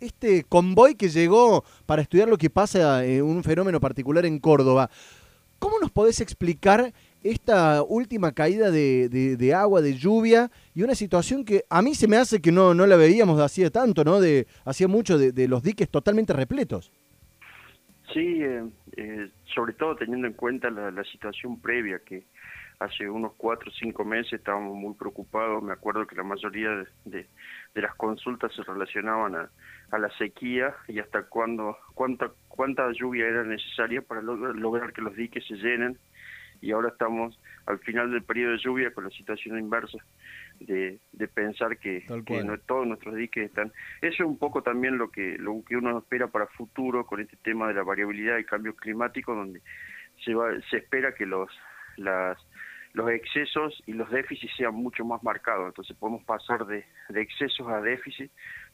este convoy que llegó para estudiar lo que pasa en un fenómeno particular en Córdoba. ¿Cómo nos podés explicar esta última caída de, agua, de lluvia y una situación que a mí se me hace que no, no la veíamos de hacía tanto, ¿no? De hacía mucho de, los diques totalmente repletos. Sí, eh, eh, sobre todo teniendo en cuenta la, situación previa que hace unos cuatro o cinco meses estábamos muy preocupados. Me acuerdo que la mayoría de, las consultas se relacionaban a, a, la sequía y hasta cuándo, cuánta, cuánta lluvia era necesaria para lograr que los diques se llenen. Y ahora estamos al final del periodo de lluvia con la situación inversa de, de pensar que, que todos nuestros diques están. Eso es un poco también lo que, lo que uno espera para futuro con este tema de la variabilidad y cambio climático, donde se, va, se espera que los las los excesos y los déficits sean mucho más marcados. Entonces podemos pasar de, excesos a déficit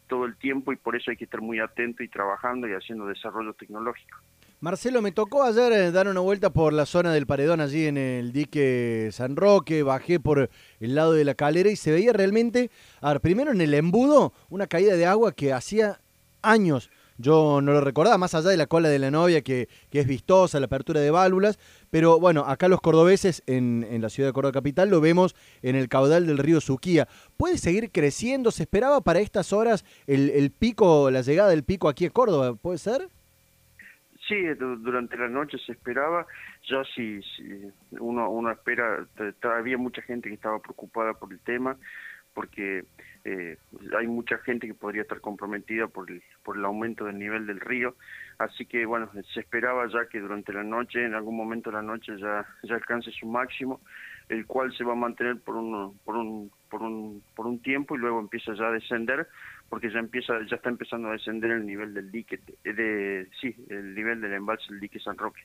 todo el tiempo y por eso hay que estar muy atento y trabajando y haciendo desarrollo tecnológico. Marcelo, me tocó ayer eh, dar una vuelta por la zona del paredón allí en el dique San Roque, bajé por el lado de la calera y se veía realmente, a ver, primero en el embudo, una caída de agua que hacía años yo no lo recordaba, más allá de la cola de la novia que, que es vistosa, la apertura de válvulas, pero bueno, acá los cordobeses en, en, la ciudad de Córdoba Capital lo vemos en el caudal del río Suquía. ¿Puede seguir creciendo? ¿Se esperaba para estas horas el, el pico, la llegada del pico aquí a Córdoba? ¿Puede ser? Sí, durante la noche se esperaba, ya si, uno, uno espera, había mucha gente que estaba preocupada por el tema, porque eh, hay mucha gente que podría estar comprometida por el, por el aumento del nivel del río, así que bueno, se esperaba ya que durante la noche, en algún momento de la noche ya, ya alcance su máximo, el cual se va a mantener por un, por un, por un, por un tiempo y luego empieza ya a descender, porque ya empieza, ya está empezando a descender el nivel del dique, de, sí, el nivel del embalse del dique San Roque.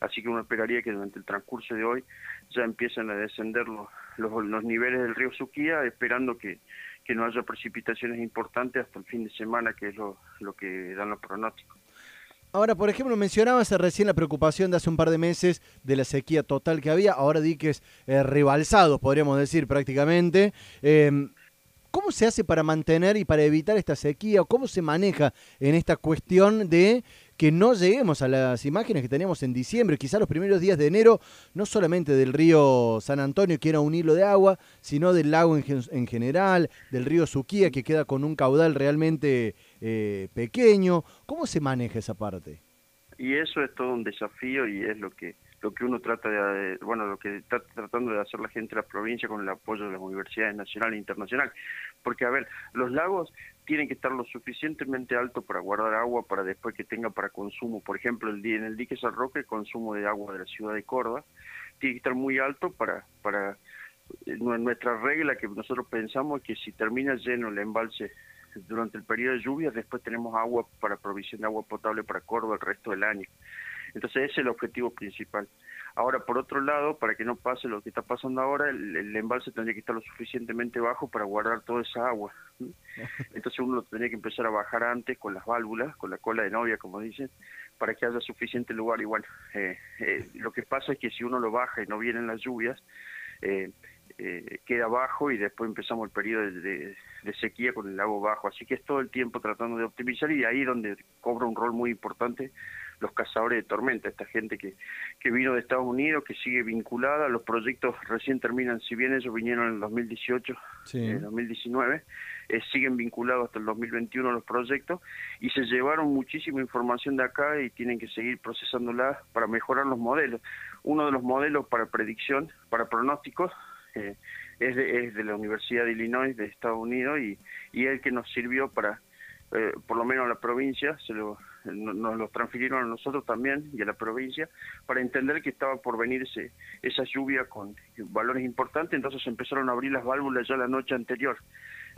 Así que uno esperaría que durante el transcurso de hoy ya empiecen a descender los, los, niveles del río Suquía, esperando que que no haya precipitaciones importantes hasta el fin de semana, que es lo, lo que dan los pronósticos. Ahora, por ejemplo, mencionabas recién la preocupación de hace un par de meses de la sequía total que había, ahora diques eh, rebalsados, podríamos decir prácticamente. Em, ¿Cómo se hace para mantener y para evitar esta sequía? ¿O cómo se maneja en esta cuestión de que no lleguemos a las imágenes que teníamos en diciembre, quizás los primeros días de enero, no solamente del río San Antonio, que era un hilo de agua, sino del lago en, general, del río Suquía, que queda con un caudal realmente eh, pequeño? ¿Cómo se maneja esa parte? Y eso es todo un desafío y es lo que lo que uno trata de, bueno, lo que está tratando de hacer la gente de la provincia con el apoyo de las universidades nacionales e internacionales. Porque, a ver, los lagos tienen que estar lo suficientemente altos para guardar agua para después que tenga para consumo. Por ejemplo, el, en el dique San Roque, el consumo de agua de la ciudad de Córdoba tiene que estar muy alto para, para eh, nuestra regla que nosotros pensamos que si termina lleno el embalse durante el periodo de lluvias, después tenemos agua para provisión de agua potable para Córdoba el resto del año. Entonces ese es el objetivo principal. Ahora, por otro lado, para que no pase lo que está pasando ahora, el, embalse tendría que estar lo suficientemente bajo para guardar toda esa agua. Entonces uno lo tendría que empezar a bajar antes con las válvulas, con la cola de novia, como dicen, para que haya suficiente lugar. Igual, eh, eh, lo que pasa es que si uno lo baja y no vienen las lluvias, eh, eh, queda bajo y después empezamos el periodo de, de, sequía con el lago bajo. Así que es todo el tiempo tratando de optimizar y ahí donde cobra un rol muy importante los cazadores de tormenta, esta gente que, que vino de Estados Unidos, que sigue vinculada, los proyectos recién terminan, si bien ellos vinieron en el 2018, en el 2019, eh, siguen vinculados hasta el 2021 los proyectos y se llevaron muchísima información de acá y tienen que seguir procesándola para mejorar los modelos. Uno de los modelos para predicción, para pronósticos, eh, es, de, es de la Universidad de Illinois de Estados Unidos y, y es el que nos sirvió para eh, por lo menos a la provincia, se lo, nos lo transfirieron a nosotros también y a la provincia, para entender que estaba por venir ese, esa lluvia con valores importantes, entonces empezaron a abrir las válvulas ya la noche anterior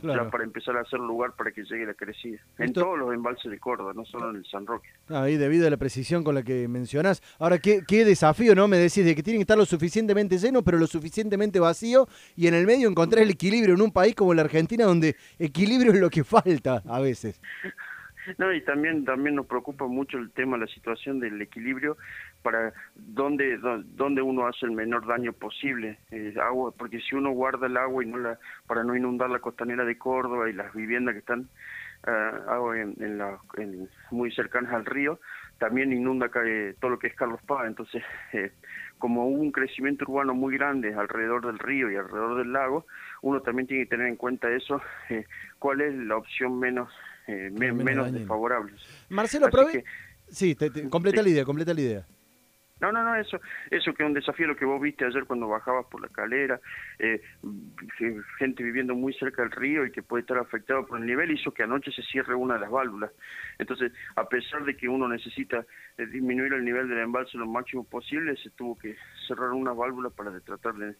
para empezar a hacer lugar para que llegue la crecida. En todos los embalses de Córdoba, no solo en el San Roque. Ahí, debido a la precisión con la que mencionás. Ahora, ¿qué, qué desafío, ¿no? Me decís de que tienen que estar lo suficientemente lleno, pero lo suficientemente vacío, y en el medio encontrar el equilibrio en un país como la Argentina, donde equilibrio es lo que falta a veces. No, y también también nos preocupa mucho el tema, la situación del equilibrio para dónde dónde uno hace el menor daño posible, eh, agua, porque si uno guarda el agua y no la para no inundar la costanera de Córdoba y las viviendas que están agua en, la, muy cercanas al río, también inunda todo lo que es Carlos Paz. Entonces, como hubo un crecimiento urbano muy grande alrededor del río y alrededor del lago, uno también tiene que tener en cuenta eso, cuál es la opción menos, menos, desfavorable. Marcelo, Sí, completa la idea, completa la idea. No, no, no, eso, eso que es un desafío lo que vos viste ayer cuando bajabas por la calera, eh, gente viviendo muy cerca del río y que puede estar afectado por el nivel, hizo que anoche se cierre una de las válvulas. Entonces, a pesar de que uno necesita eh, disminuir el nivel del embalse lo máximo posible, se tuvo que cerrar una válvula para tratar de,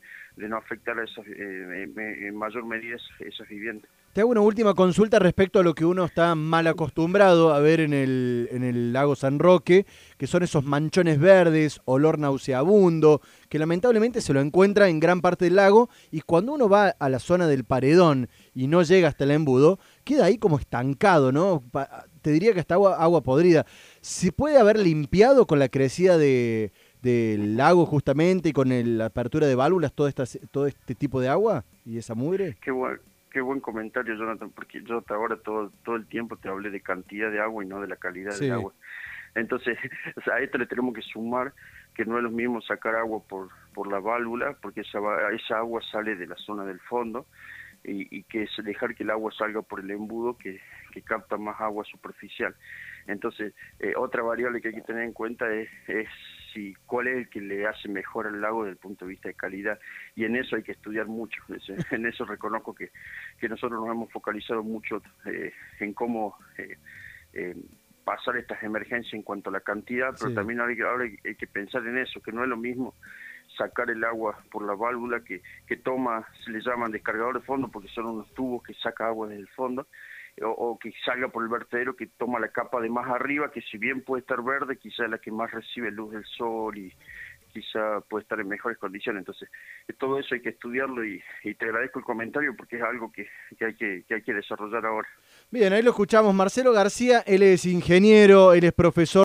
no afectar a esas, eh, en mayor medida esas viviendas. Te hago una última consulta respecto a lo que uno está mal acostumbrado a ver en el, en el lago San Roque, que son esos manchones verdes, olor nauseabundo, que lamentablemente se lo encuentra en gran parte del lago y cuando uno va a la zona del paredón y no llega hasta el embudo, queda ahí como estancado, ¿no? Te diría que está agua, agua podrida. ¿Se puede haber limpiado con la crecida de, del lago justamente y con la apertura de válvulas todo, esta, todo este tipo de agua y esa mugre? Qué bueno qué buen comentario, Jonathan, porque yo hasta ahora todo, todo el tiempo te hablé de cantidad de agua y no de la calidad del agua. Entonces, a esto le tenemos que sumar que no es lo mismo sacar agua por, por la válvula, porque esa, esa agua sale de la zona del fondo, y, que es dejar que el agua salga por el embudo que, que capta más agua superficial. Entonces, eh, otra variable que hay que tener en cuenta es, es si cuál es el que le hace mejor al lago desde el punto de vista de calidad. Y en eso hay que estudiar mucho. En eso reconozco que, que nosotros nos hemos focalizado mucho eh, en cómo eh, pasar estas emergencias en cuanto a la cantidad, pero también ahora hay que pensar en eso, que no es lo mismo sacar el agua por la válvula que, que toma, se le llaman descargador de fondo porque son unos tubos que saca agua desde el fondo, o, que salga por el vertedero que toma la capa de más arriba, que si bien puede estar verde, quizá es la que más recibe luz del sol y quizá puede estar en mejores condiciones. Entonces, todo eso hay que estudiarlo y, te agradezco el comentario porque es algo que, que, hay que, que hay que desarrollar ahora. Bien, ahí lo escuchamos. Marcelo García, él es ingeniero, él es profesor.